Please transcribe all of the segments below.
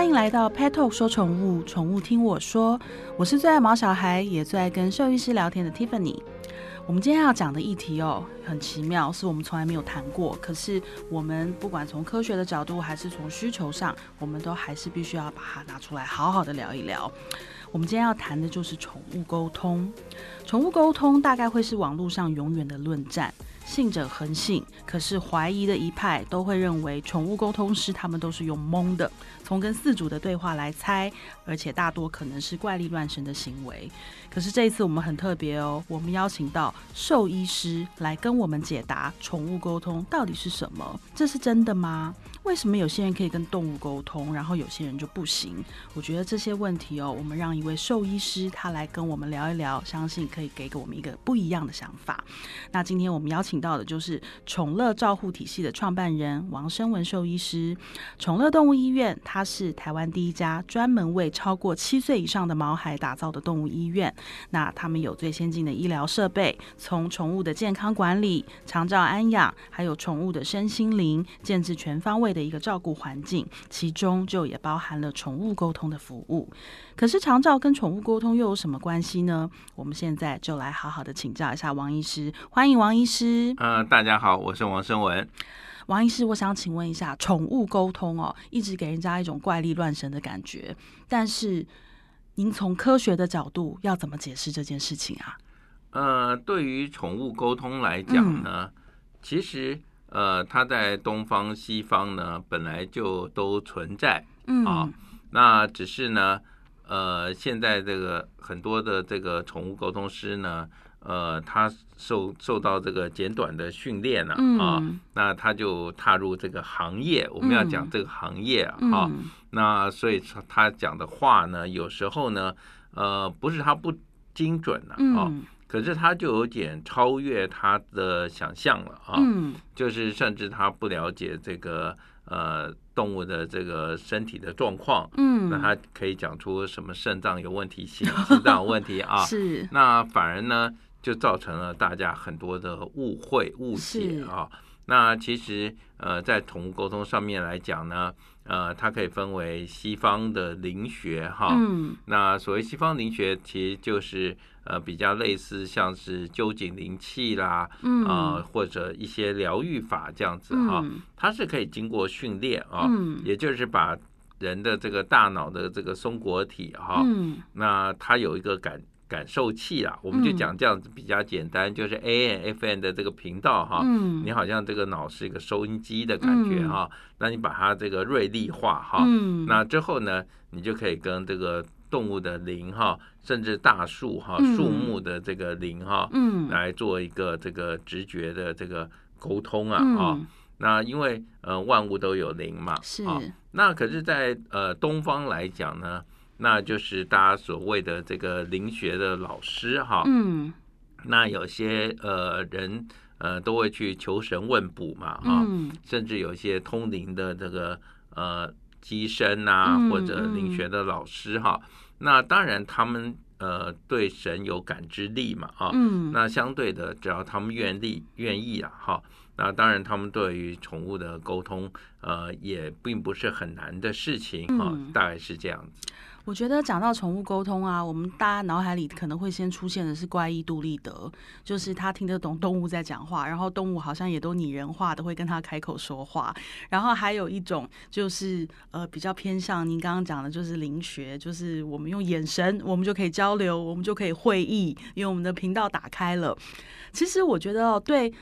欢迎来到 Pet Talk 说宠物，宠物听我说。我是最爱毛小孩，也最爱跟兽医师聊天的 Tiffany。我们今天要讲的议题哦，很奇妙，是我们从来没有谈过。可是我们不管从科学的角度，还是从需求上，我们都还是必须要把它拿出来，好好的聊一聊。我们今天要谈的就是宠物沟通。宠物沟通大概会是网络上永远的论战。信者恒信，可是怀疑的一派都会认为宠物沟通师他们都是用蒙的，从跟饲主的对话来猜，而且大多可能是怪力乱神的行为。可是这一次我们很特别哦，我们邀请到兽医师来跟我们解答宠物沟通到底是什么？这是真的吗？为什么有些人可以跟动物沟通，然后有些人就不行？我觉得这些问题哦，我们让一位兽医师他来跟我们聊一聊，相信可以给给我们一个不一样的想法。那今天我们邀请到的就是宠乐照护体系的创办人王生文兽医师。宠乐动物医院，它是台湾第一家专门为超过七岁以上的毛孩打造的动物医院。那他们有最先进的医疗设备，从宠物的健康管理、长照安养，还有宠物的身心灵，建制全方位的一个照顾环境，其中就也包含了宠物沟通的服务。可是长照跟宠物沟通又有什么关系呢？我们现在就来好好的请教一下王医师。欢迎王医师。嗯、呃，大家好，我是王生文。王医师，我想请问一下，宠物沟通哦，一直给人家一种怪力乱神的感觉，但是您从科学的角度要怎么解释这件事情啊？呃，对于宠物沟通来讲呢，嗯、其实。呃，它在东方、西方呢，本来就都存在，嗯。啊，那只是呢，呃，现在这个很多的这个宠物沟通师呢，呃，他受受到这个简短的训练了啊，嗯、那他就踏入这个行业，我们要讲这个行业啊，嗯。啊，那所以他讲的话呢，有时候呢，呃，不是他不精准了啊。嗯可是他就有点超越他的想象了啊，嗯，就是甚至他不了解这个呃动物的这个身体的状况，嗯，那他可以讲出什么肾脏有问题、心心脏有问题啊，是，那反而呢就造成了大家很多的误会误解啊。那其实呃在宠物沟通上面来讲呢，呃，它可以分为西方的灵学哈，嗯，那所谓西方灵学其实就是。呃，比较类似像是臼井灵气啦，嗯，啊、呃，或者一些疗愈法这样子哈，嗯、它是可以经过训练啊，嗯、也就是把人的这个大脑的这个松果体哈，嗯，那它有一个感感受器啊，我们就讲这样子比较简单，嗯、就是 A N F N 的这个频道哈，嗯，你好像这个脑是一个收音机的感觉哈，嗯、那你把它这个锐利化哈，嗯，那之后呢，你就可以跟这个。动物的灵哈，甚至大树哈、树木的这个灵哈，嗯，来做一个这个直觉的这个沟通啊啊。嗯、那因为呃万物都有灵嘛，是啊。那可是在，在呃东方来讲呢，那就是大家所谓的这个灵学的老师哈，嗯，那有些呃人呃都会去求神问卜嘛啊，嗯、甚至有些通灵的这个呃。乩身啊，或者灵学的老师哈，那当然他们呃对神有感知力嘛啊，嗯、那相对的，只要他们愿力愿意啊哈，那当然他们对于宠物的沟通呃也并不是很难的事情啊，嗯、大概是这样子。我觉得讲到宠物沟通啊，我们大家脑海里可能会先出现的是怪异杜立德，就是他听得懂动物在讲话，然后动物好像也都拟人化的会跟他开口说话。然后还有一种就是呃比较偏向您刚刚讲的，就是灵学，就是我们用眼神，我们就可以交流，我们就可以会意，因为我们的频道打开了。其实我觉得，对。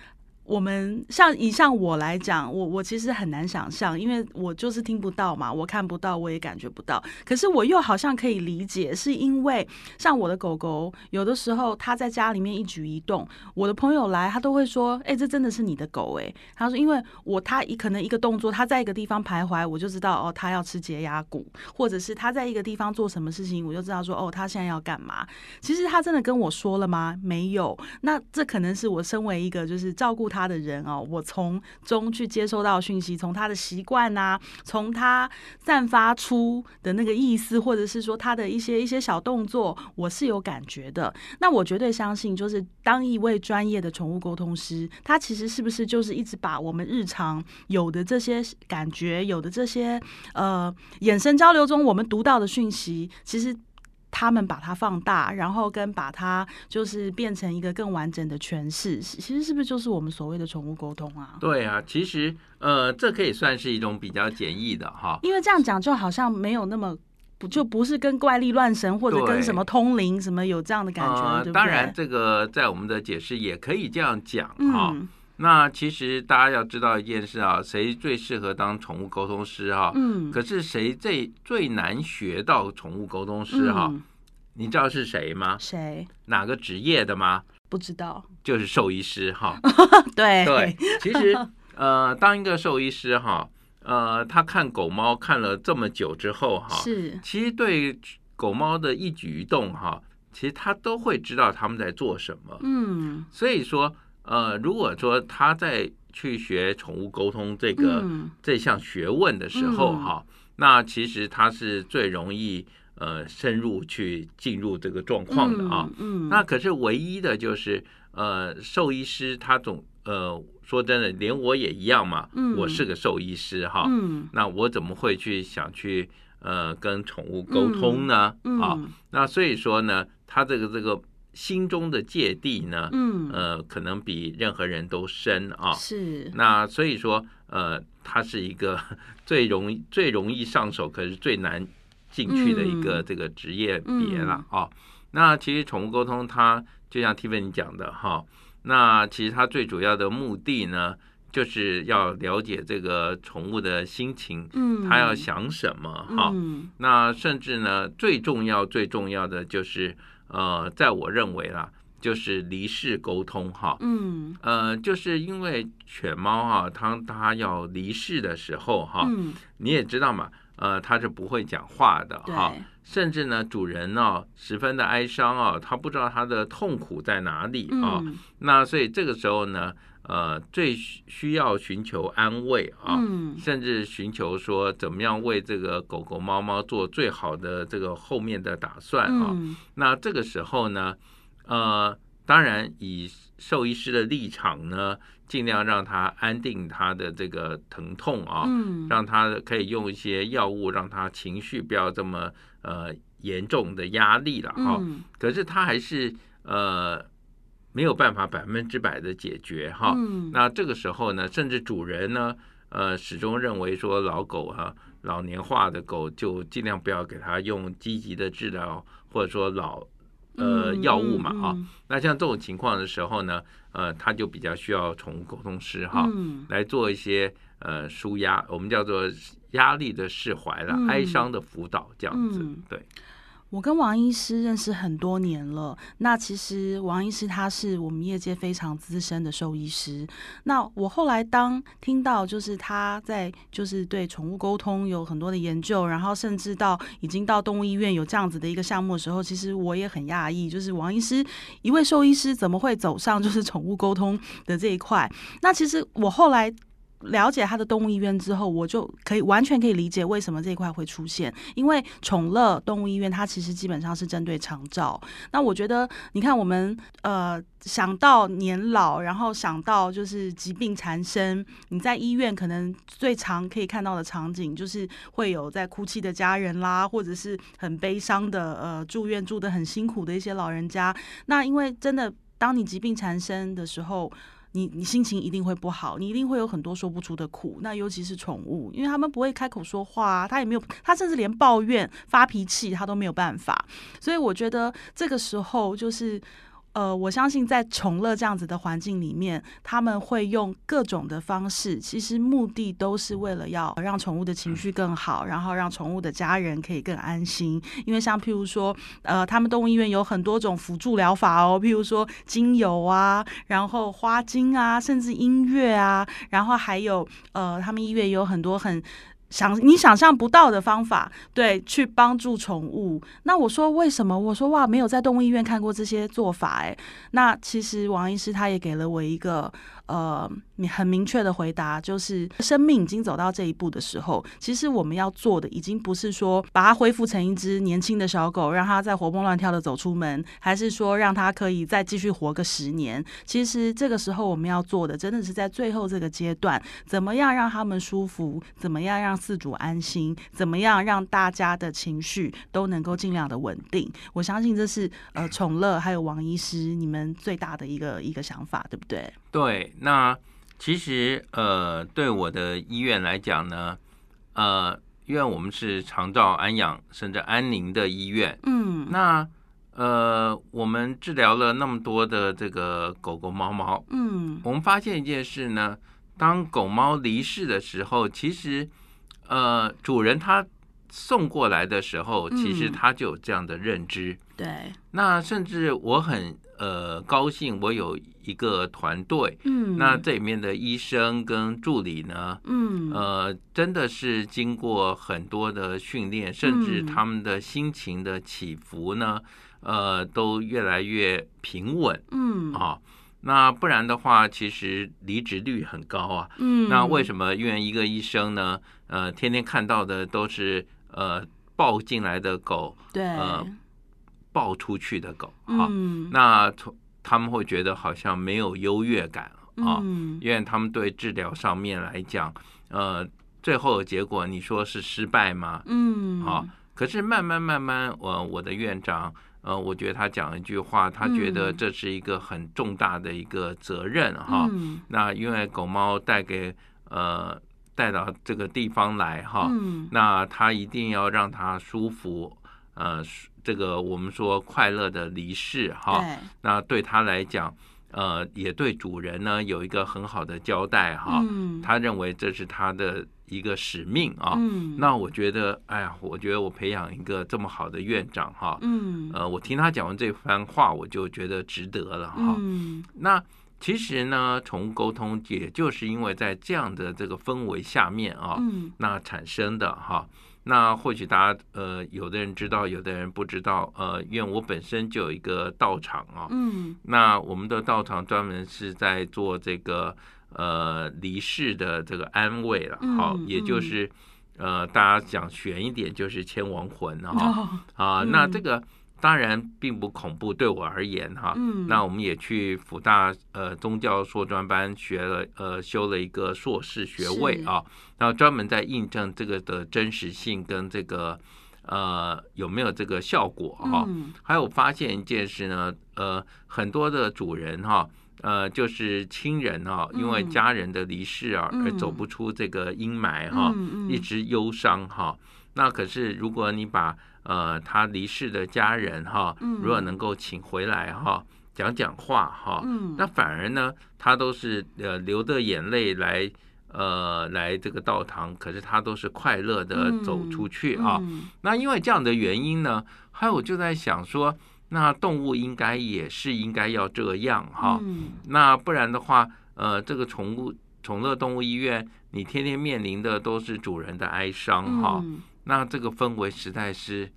我们像以像我来讲，我我其实很难想象，因为我就是听不到嘛，我看不到，我也感觉不到。可是我又好像可以理解，是因为像我的狗狗，有的时候它在家里面一举一动，我的朋友来，他都会说：“哎、这真的是你的狗？”哎，他说：“因为我他一可能一个动作，他在一个地方徘徊，我就知道哦，他要吃洁牙骨，或者是他在一个地方做什么事情，我就知道说哦，他现在要干嘛。其实他真的跟我说了吗？没有。那这可能是我身为一个就是照顾他他。的人哦，我从中去接收到讯息，从他的习惯呐，从他散发出的那个意思，或者是说他的一些一些小动作，我是有感觉的。那我绝对相信，就是当一位专业的宠物沟通师，他其实是不是就是一直把我们日常有的这些感觉，有的这些呃眼神交流中我们读到的讯息，其实。他们把它放大，然后跟把它就是变成一个更完整的诠释，其实是不是就是我们所谓的宠物沟通啊？对啊，其实呃，这可以算是一种比较简易的哈。因为这样讲就好像没有那么不就不是跟怪力乱神或者跟什么通灵什么有这样的感觉，呃、对对？当然，这个在我们的解释也可以这样讲哈。嗯那其实大家要知道一件事啊，谁最适合当宠物沟通师哈？嗯。可是谁最最难学到宠物沟通师哈？嗯、你知道是谁吗？谁？哪个职业的吗？不知道。就是兽医师哈。对对。其实呃，当一个兽医师哈，呃，他看狗猫看了这么久之后哈，是。其实对狗猫的一举一动哈，其实他都会知道他们在做什么。嗯。所以说。呃，如果说他在去学宠物沟通这个、嗯、这项学问的时候哈，嗯、那其实他是最容易呃深入去进入这个状况的啊。嗯，嗯那可是唯一的就是呃兽医师他总呃说真的，连我也一样嘛，嗯、我是个兽医师哈。嗯，那我怎么会去想去呃跟宠物沟通呢？嗯嗯、啊，那所以说呢，他这个这个。心中的芥蒂呢，嗯，呃，可能比任何人都深啊。是。那所以说，呃，它是一个 最容易、最容易上手，可是最难进去的一个这个职业别了啊。嗯嗯、那其实宠物沟通，它就像 Tiffany 讲的哈，那其实它最主要的目的呢，就是要了解这个宠物的心情，嗯，它要想什么哈。嗯、那甚至呢，最重要、最重要的就是。呃，在我认为啦，就是离世沟通哈，嗯，呃，就是因为犬猫哈，当它要离世的时候哈，嗯，你也知道嘛，呃，它是不会讲话的哈，对甚至呢，主人呢十分的哀伤啊，他不知道他的痛苦在哪里啊，嗯，那所以这个时候呢。呃，最需要寻求安慰啊，嗯、甚至寻求说怎么样为这个狗狗、猫猫做最好的这个后面的打算啊。嗯、那这个时候呢，呃，当然以兽医师的立场呢，尽量让它安定它的这个疼痛啊，嗯、让它可以用一些药物，让它情绪不要这么呃严重的压力了哈。嗯、可是它还是呃。没有办法百分之百的解决哈，嗯、那这个时候呢，甚至主人呢，呃，始终认为说老狗哈、啊，老年化的狗就尽量不要给它用积极的治疗，或者说老呃药物嘛啊。那像这种情况的时候呢，呃，他就比较需要宠物沟通师哈，嗯、来做一些呃舒压，我们叫做压力的释怀了，嗯、哀伤的辅导这样子，嗯、对。我跟王医师认识很多年了。那其实王医师他是我们业界非常资深的兽医师。那我后来当听到就是他在就是对宠物沟通有很多的研究，然后甚至到已经到动物医院有这样子的一个项目的时候，其实我也很讶异，就是王医师一位兽医师怎么会走上就是宠物沟通的这一块？那其实我后来。了解他的动物医院之后，我就可以完全可以理解为什么这一块会出现。因为宠乐动物医院它其实基本上是针对长照。那我觉得，你看我们呃想到年老，然后想到就是疾病缠身，你在医院可能最常可以看到的场景就是会有在哭泣的家人啦，或者是很悲伤的呃住院住得很辛苦的一些老人家。那因为真的，当你疾病缠身的时候。你你心情一定会不好，你一定会有很多说不出的苦。那尤其是宠物，因为他们不会开口说话啊，他也没有，他甚至连抱怨、发脾气他都没有办法。所以我觉得这个时候就是。呃，我相信在宠乐这样子的环境里面，他们会用各种的方式，其实目的都是为了要让宠物的情绪更好，然后让宠物的家人可以更安心。因为像譬如说，呃，他们动物医院有很多种辅助疗法哦，譬如说精油啊，然后花精啊，甚至音乐啊，然后还有呃，他们医院有很多很。想你想象不到的方法，对，去帮助宠物。那我说为什么？我说哇，没有在动物医院看过这些做法哎。那其实王医师他也给了我一个。呃，你很明确的回答就是，生命已经走到这一步的时候，其实我们要做的已经不是说把它恢复成一只年轻的小狗，让它再活蹦乱跳的走出门，还是说让它可以再继续活个十年。其实这个时候我们要做的，真的是在最后这个阶段，怎么样让他们舒服，怎么样让饲主安心，怎么样让大家的情绪都能够尽量的稳定。我相信这是呃宠乐还有王医师你们最大的一个一个想法，对不对？对，那其实呃，对我的医院来讲呢，呃，因为我们是长照安养甚至安宁的医院，嗯，那呃，我们治疗了那么多的这个狗狗猫猫，嗯，我们发现一件事呢，当狗猫离世的时候，其实呃，主人他送过来的时候，其实他就有这样的认知，嗯、对，那甚至我很呃高兴，我有。一个团队，嗯，那这里面的医生跟助理呢，嗯，呃，真的是经过很多的训练，甚至他们的心情的起伏呢，呃，都越来越平稳，嗯，啊，那不然的话，其实离职率很高啊，嗯，那为什么？因为一个医生呢，呃，天天看到的都是呃抱进来的狗，对，呃，抱出去的狗，哈，嗯，那从他们会觉得好像没有优越感啊，因为他们对治疗上面来讲，呃，最后的结果你说是失败吗？嗯，好，可是慢慢慢慢，我我的院长，呃，我觉得他讲一句话，他觉得这是一个很重大的一个责任哈。那因为狗猫带给呃带到这个地方来哈，那他一定要让他舒服，呃。这个我们说快乐的离世哈，那对他来讲，呃，也对主人呢有一个很好的交代哈。他认为这是他的一个使命啊。那我觉得，哎呀，我觉得我培养一个这么好的院长哈，呃，我听他讲完这番话，我就觉得值得了哈。那其实呢，宠物沟通也就是因为在这样的这个氛围下面啊，那产生的哈。那或许大家呃，有的人知道，有的人不知道。呃，因为我本身就有一个道场啊。嗯。那我们的道场专门是在做这个呃离世的这个安慰了，好，也就是呃大家讲玄一点，就是牵亡魂哈。啊，那这个。当然并不恐怖，对我而言哈。嗯。那我们也去辅大呃宗教硕专班学了呃修了一个硕士学位啊，然后专门在印证这个的真实性跟这个呃有没有这个效果哈。嗯。还有发现一件事呢，呃很多的主人哈，呃就是亲人哈，因为家人的离世啊而走不出这个阴霾哈，一直忧伤哈。那可是如果你把呃，他离世的家人哈，如果能够请回来哈，讲讲话哈，那反而呢，他都是呃流着眼泪来呃来这个道堂，可是他都是快乐的走出去啊。那因为这样的原因呢，还有我就在想说，那动物应该也是应该要这样哈，那不然的话，呃，这个宠物宠乐动物医院，你天天面临的都是主人的哀伤哈，那这个氛围实在是。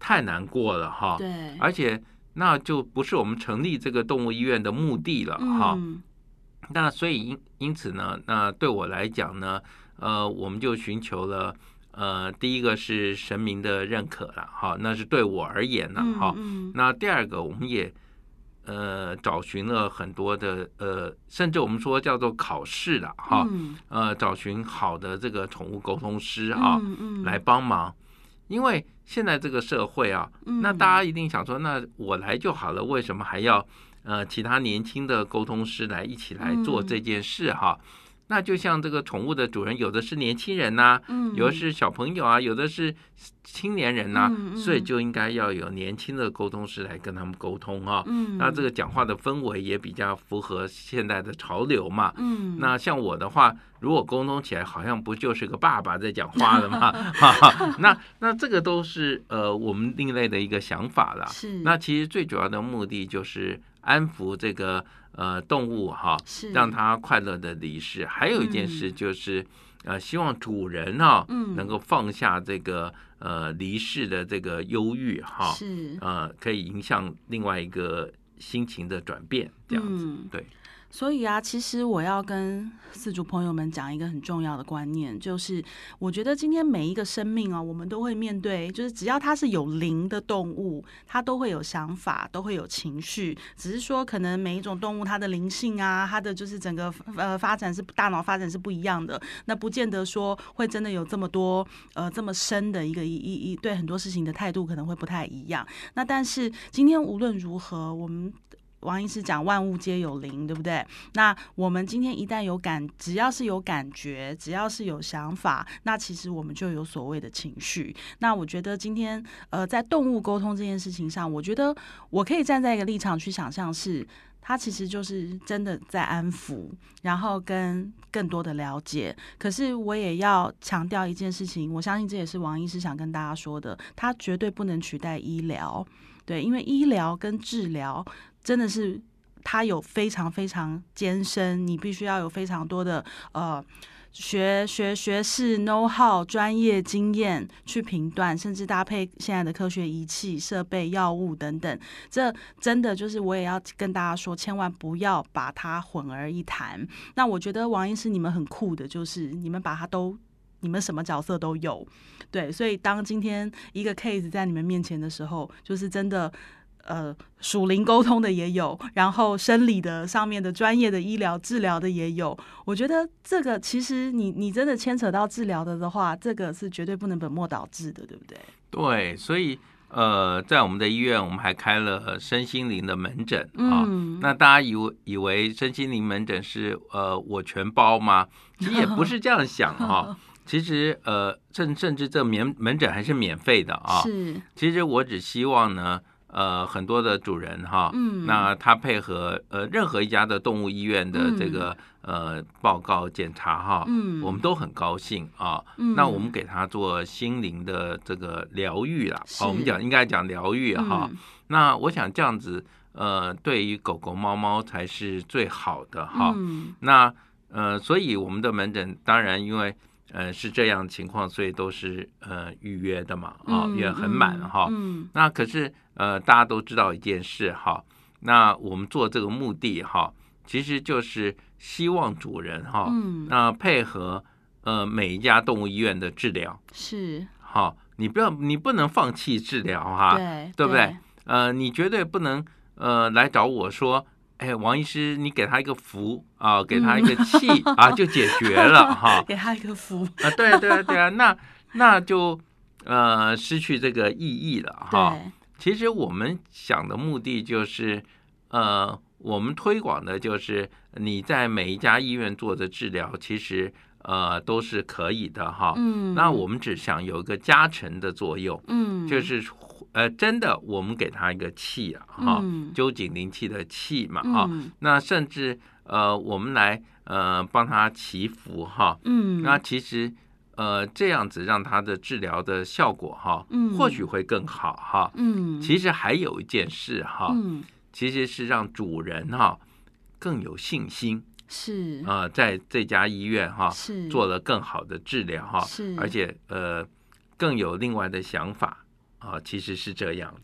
太难过了哈，对，而且那就不是我们成立这个动物医院的目的了哈。嗯、那所以因因此呢，那对我来讲呢，呃，我们就寻求了呃，第一个是神明的认可了哈，那是对我而言呢哈。嗯。嗯、那第二个，我们也呃找寻了很多的呃，甚至我们说叫做考试了哈，嗯、呃，找寻好的这个宠物沟通师啊，嗯嗯、来帮忙。因为现在这个社会啊，那大家一定想说，那我来就好了，为什么还要呃其他年轻的沟通师来一起来做这件事哈？那就像这个宠物的主人，有的是年轻人呐，有的是小朋友啊，有的是青年人呐，所以就应该要有年轻的沟通师来跟他们沟通啊。那这个讲话的氛围也比较符合现在的潮流嘛。那像我的话，如果沟通起来，好像不就是个爸爸在讲话了吗？那那这个都是呃我们另类的一个想法了。是。那其实最主要的目的就是安抚这个。呃，动物哈，是让它快乐的离世。还有一件事就是，呃，希望主人哈，嗯，能够放下这个呃离世的这个忧郁哈，是呃，可以影响另外一个心情的转变，这样子，嗯、对。所以啊，其实我要跟四主朋友们讲一个很重要的观念，就是我觉得今天每一个生命啊，我们都会面对，就是只要它是有灵的动物，它都会有想法，都会有情绪。只是说，可能每一种动物它的灵性啊，它的就是整个呃发展是大脑发展是不一样的，那不见得说会真的有这么多呃这么深的一个一一一对很多事情的态度可能会不太一样。那但是今天无论如何，我们。王医师讲万物皆有灵，对不对？那我们今天一旦有感，只要是有感觉，只要是有想法，那其实我们就有所谓的情绪。那我觉得今天呃，在动物沟通这件事情上，我觉得我可以站在一个立场去想象，是它其实就是真的在安抚，然后跟更多的了解。可是我也要强调一件事情，我相信这也是王医师想跟大家说的，它绝对不能取代医疗。对，因为医疗跟治疗。真的是，它有非常非常艰深，你必须要有非常多的呃学学学识、know how、专业经验去评断，甚至搭配现在的科学仪器、设备、药物等等。这真的就是我也要跟大家说，千万不要把它混而一谈。那我觉得王医师你们很酷的，就是你们把它都，你们什么角色都有。对，所以当今天一个 case 在你们面前的时候，就是真的。呃，属灵沟通的也有，然后生理的上面的专业的医疗治疗的也有。我觉得这个其实你你真的牵扯到治疗的的话，这个是绝对不能本末倒置的，对不对？对，所以呃，在我们的医院，我们还开了身心灵的门诊啊。嗯、那大家以为以为身心灵门诊是呃我全包吗？其实也不是这样想哈。其实呃，甚甚至这免门诊还是免费的啊。是。其实我只希望呢。呃，很多的主人哈，嗯，那他配合呃任何一家的动物医院的这个、嗯、呃报告检查哈，嗯，我们都很高兴啊。嗯，那我们给他做心灵的这个疗愈啦，是哦，我们讲应该讲疗愈哈。嗯、那我想这样子，呃，对于狗狗、猫猫才是最好的哈。嗯，那呃，所以我们的门诊当然因为。呃，是这样情况，所以都是呃预约的嘛，啊、哦，也很满哈。嗯嗯、那可是呃，大家都知道一件事哈，那我们做这个目的哈，其实就是希望主人哈，嗯、那配合呃每一家动物医院的治疗是好，你不要你不能放弃治疗哈，对，对不对？对呃，你绝对不能呃来找我说。哎，王医师，你给他一个符啊，给他一个气 啊，就解决了哈。给他一个符啊，对啊对啊对啊，那那就呃失去这个意义了哈。对其实我们想的目的就是，呃，我们推广的就是你在每一家医院做的治疗，其实呃都是可以的哈。嗯。那我们只想有一个加成的作用，嗯，就是。呃，真的，我们给他一个气啊，哈、嗯，揪紧灵气的气嘛，哈、嗯，那甚至呃，我们来呃帮他祈福哈，嗯，那其实呃这样子让他的治疗的效果哈，嗯，或许会更好哈，嗯，其实还有一件事哈，嗯，其实是让主人哈更有信心，是。啊、呃，在这家医院哈是。做了更好的治疗哈，是，而且呃更有另外的想法。啊，其实是这样。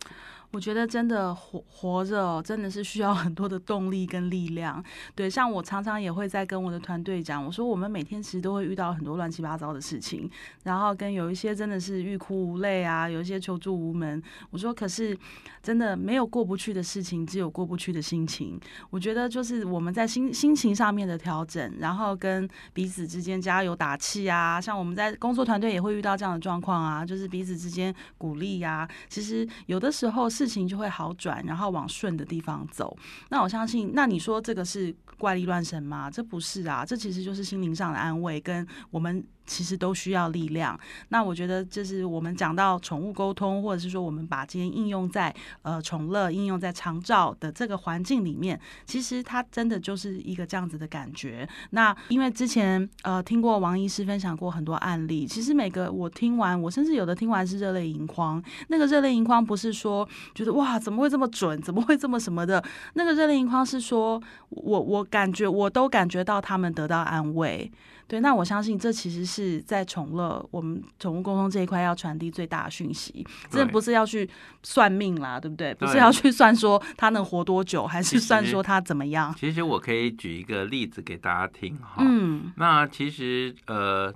我觉得真的活活着，真的是需要很多的动力跟力量。对，像我常常也会在跟我的团队讲，我说我们每天其实都会遇到很多乱七八糟的事情，然后跟有一些真的是欲哭无泪啊，有一些求助无门。我说，可是真的没有过不去的事情，只有过不去的心情。我觉得就是我们在心心情上面的调整，然后跟彼此之间加油打气啊。像我们在工作团队也会遇到这样的状况啊，就是彼此之间鼓励呀。其实有的时候。事情就会好转，然后往顺的地方走。那我相信，那你说这个是怪力乱神吗？这不是啊，这其实就是心灵上的安慰，跟我们。其实都需要力量。那我觉得，就是我们讲到宠物沟通，或者是说我们把今天应用在呃宠乐、应用在长照的这个环境里面，其实它真的就是一个这样子的感觉。那因为之前呃听过王医师分享过很多案例，其实每个我听完，我甚至有的听完是热泪盈眶。那个热泪盈眶不是说觉得哇怎么会这么准，怎么会这么什么的？那个热泪盈眶是说我我感觉我都感觉到他们得到安慰。对，那我相信这其实是在宠乐我们宠物沟通这一块要传递最大的讯息，真的不是要去算命啦，对不对？不是要去算说它能活多久，还是算说它怎么样？其实我可以举一个例子给大家听哈。嗯，那其实呃，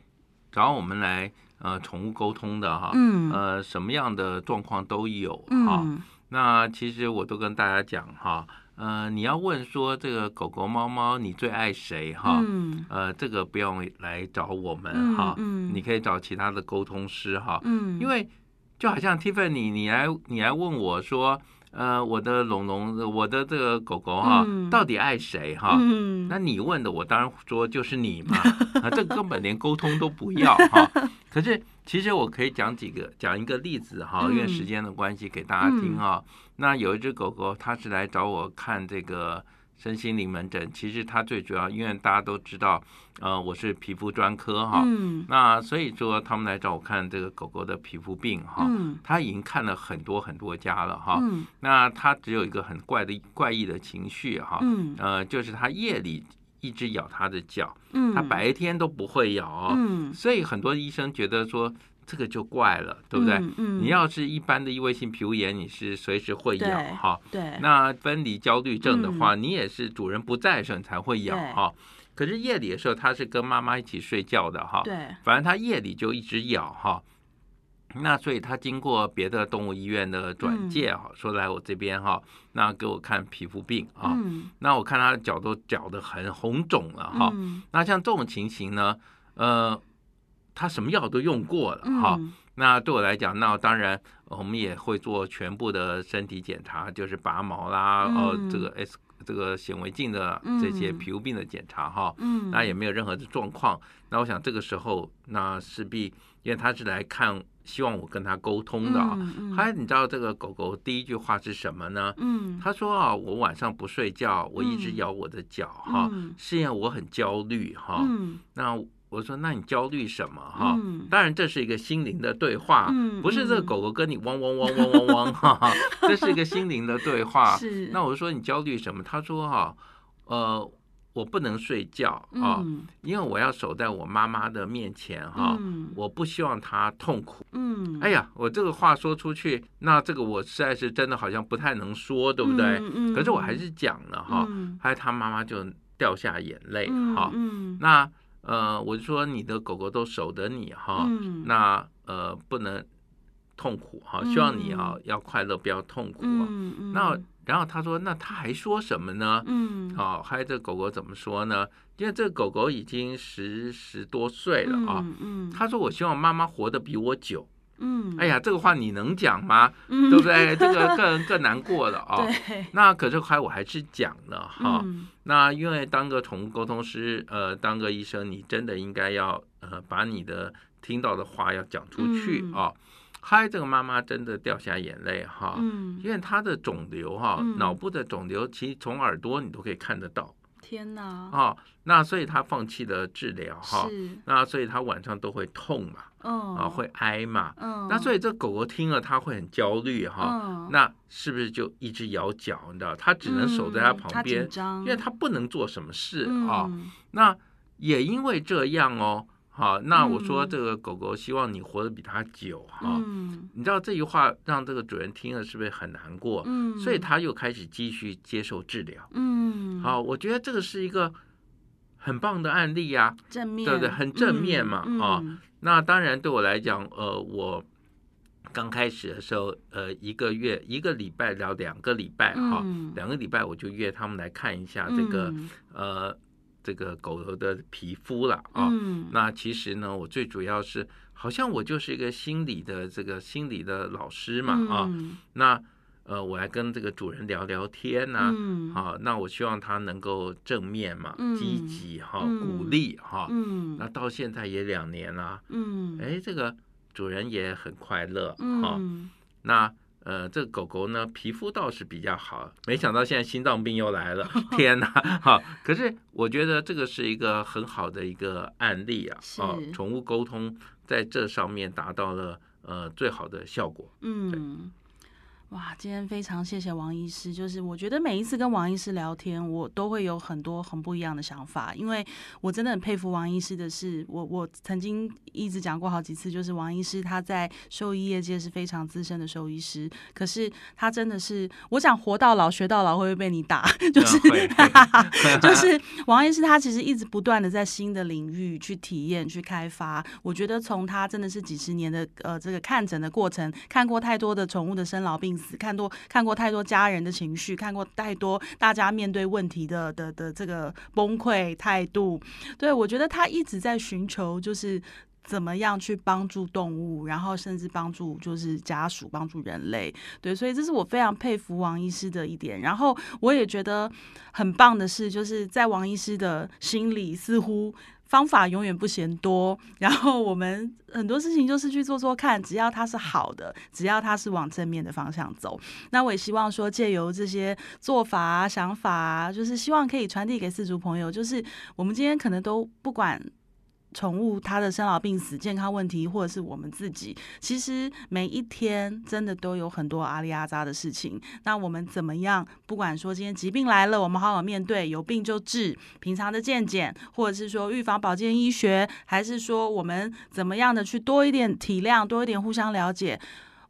找我们来呃宠物沟通的哈，嗯，呃，什么样的状况都有哈。嗯，那其实我都跟大家讲哈。呃，你要问说这个狗狗、猫猫，你最爱谁哈？嗯、呃，这个不用来找我们、嗯、哈，嗯、你可以找其他的沟通师哈。嗯，因为就好像 Tiffany，你来你来问我说。呃，我的龙龙，我的这个狗狗哈，嗯、到底爱谁哈？嗯、那你问的，我当然说就是你嘛。啊，这根本连沟通都不要哈。可是其实我可以讲几个，讲一个例子哈，因为时间的关系给大家听哈。嗯、那有一只狗狗，它是来找我看这个。身心灵门诊，其实它最主要，因为大家都知道，呃，我是皮肤专科哈，嗯、那所以说他们来找我看这个狗狗的皮肤病哈，嗯、他已经看了很多很多家了哈，嗯、那它只有一个很怪的怪异的情绪哈，嗯、呃，就是它夜里一直咬他的脚，嗯、他白天都不会咬，嗯、所以很多医生觉得说。这个就怪了，对不对？嗯嗯、你要是一般的异位性皮肤炎，你是随时会咬哈。对。那分离焦虑症的话，嗯、你也是主人不在的时候你才会咬哈。可是夜里的时候，它是跟妈妈一起睡觉的哈。对。反正它夜里就一直咬哈。那所以他经过别的动物医院的转介哈，嗯、说来我这边哈，那给我看皮肤病啊。嗯、那我看他的脚都脚得很红肿了哈。嗯、那像这种情形呢，呃。他什么药都用过了哈，嗯、那对我来讲，那当然我们也会做全部的身体检查，就是拔毛啦，嗯、哦，这个 S 这个显微镜的这些皮肤病的检查哈，嗯、那也没有任何的状况。那我想这个时候，那势必因为他是来看，希望我跟他沟通的啊。还、你知道这个狗狗第一句话是什么呢？嗯，他说啊，我晚上不睡觉，我一直咬我的脚哈，嗯、是因为我很焦虑哈。嗯、那我说：“那你焦虑什么？哈，当然这是一个心灵的对话，不是这个狗狗跟你汪汪汪汪汪汪哈，这是一个心灵的对话。是。那我说你焦虑什么？他说哈，呃，我不能睡觉啊，因为我要守在我妈妈的面前哈，我不希望她痛苦。嗯。哎呀，我这个话说出去，那这个我实在是真的好像不太能说，对不对？嗯。可是我还是讲了哈，还有他妈妈就掉下眼泪哈。嗯。那。呃，我就说你的狗狗都守着你哈，嗯、那呃不能痛苦哈，希望你啊要快乐，不要痛苦。嗯嗯、那然后他说，那他还说什么呢？嗯，好，还有这狗狗怎么说呢？因为这个狗狗已经十十多岁了啊。嗯嗯、他说，我希望妈妈活得比我久。嗯，哎呀，这个话你能讲吗？嗯、对不对？这个更更难过了啊。对。那可是还我还是讲了哈。嗯、那因为当个宠物沟通师，呃，当个医生，你真的应该要呃把你的听到的话要讲出去啊。嗨、嗯，这个妈妈真的掉下眼泪哈。嗯。因为她的肿瘤哈，嗯、脑部的肿瘤其实从耳朵你都可以看得到。天哪！啊，那所以她放弃了治疗哈，那所以她晚上都会痛嘛，嗯、啊会挨嘛，嗯、那所以这狗狗听了它会很焦虑哈，嗯、那是不是就一直咬脚？你知道，它只能守在它旁边，嗯、因为它不能做什么事啊。嗯、那也因为这样哦。好，那我说这个狗狗希望你活得比它久哈，嗯、你知道这句话让这个主人听了是不是很难过？嗯，所以他又开始继续接受治疗。嗯，好，我觉得这个是一个很棒的案例呀，正面，对不对？很正面嘛，嗯、啊。那当然对我来讲，呃，我刚开始的时候，呃，一个月一个礼拜聊两个礼拜哈，嗯、两个礼拜我就约他们来看一下这个，嗯、呃。这个狗狗的皮肤了啊，嗯、那其实呢，我最主要是好像我就是一个心理的这个心理的老师嘛啊，嗯、那呃，我来跟这个主人聊聊天呐、啊，那我希望他能够正面嘛，嗯、积极哈，鼓励哈，嗯、那到现在也两年了，嗯，哎，这个主人也很快乐哈，嗯、那。呃，这个狗狗呢，皮肤倒是比较好，没想到现在心脏病又来了，天哪！好，可是我觉得这个是一个很好的一个案例啊，哦，宠物沟通在这上面达到了呃最好的效果。嗯。哇，今天非常谢谢王医师。就是我觉得每一次跟王医师聊天，我都会有很多很不一样的想法。因为我真的很佩服王医师的是，我我曾经一直讲过好几次，就是王医师他在兽医业界是非常资深的兽医师，可是他真的是，我想活到老学到老，会不会被你打？就是 就是王医师他其实一直不断的在新的领域去体验、去开发。我觉得从他真的是几十年的呃这个看诊的过程，看过太多的宠物的生老病。看多看过太多家人的情绪，看过太多大家面对问题的的的这个崩溃态度。对，我觉得他一直在寻求，就是怎么样去帮助动物，然后甚至帮助就是家属，帮助人类。对，所以这是我非常佩服王医师的一点。然后我也觉得很棒的是，就是在王医师的心里，似乎。方法永远不嫌多，然后我们很多事情就是去做做看，只要它是好的，只要它是往正面的方向走。那我也希望说，借由这些做法啊、想法啊，就是希望可以传递给四组朋友，就是我们今天可能都不管。宠物它的生老病死、健康问题，或者是我们自己，其实每一天真的都有很多阿里阿扎的事情。那我们怎么样？不管说今天疾病来了，我们好好面对，有病就治。平常的健检，或者是说预防保健医学，还是说我们怎么样的去多一点体谅，多一点互相了解。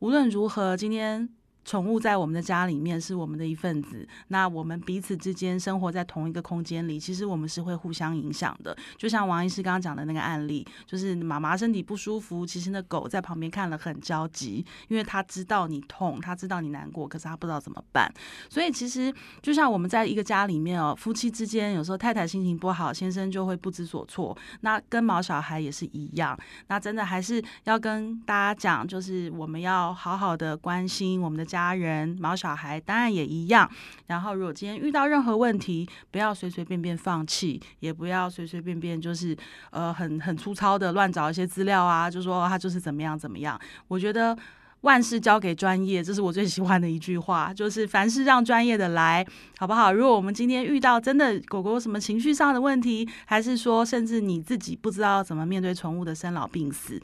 无论如何，今天。宠物在我们的家里面是我们的一份子，那我们彼此之间生活在同一个空间里，其实我们是会互相影响的。就像王医师刚刚讲的那个案例，就是妈妈身体不舒服，其实那狗在旁边看了很焦急，因为它知道你痛，它知道你难过，可是它不知道怎么办。所以其实就像我们在一个家里面哦，夫妻之间有时候太太心情不好，先生就会不知所措。那跟毛小孩也是一样，那真的还是要跟大家讲，就是我们要好好的关心我们的家。家人、毛小孩当然也一样。然后，如果今天遇到任何问题，不要随随便便放弃，也不要随随便便就是呃很很粗糙的乱找一些资料啊，就说他就是怎么样怎么样。我觉得万事交给专业，这是我最喜欢的一句话，就是凡事让专业的来，好不好？如果我们今天遇到真的狗狗什么情绪上的问题，还是说甚至你自己不知道怎么面对宠物的生老病死。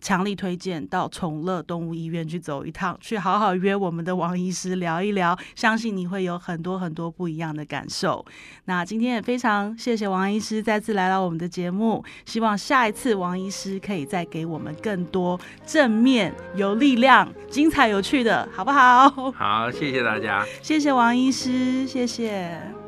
强力推荐到宠乐动物医院去走一趟，去好好约我们的王医师聊一聊，相信你会有很多很多不一样的感受。那今天也非常谢谢王医师再次来到我们的节目，希望下一次王医师可以再给我们更多正面、有力量、精彩有趣的，好不好？好，谢谢大家，谢谢王医师，谢谢。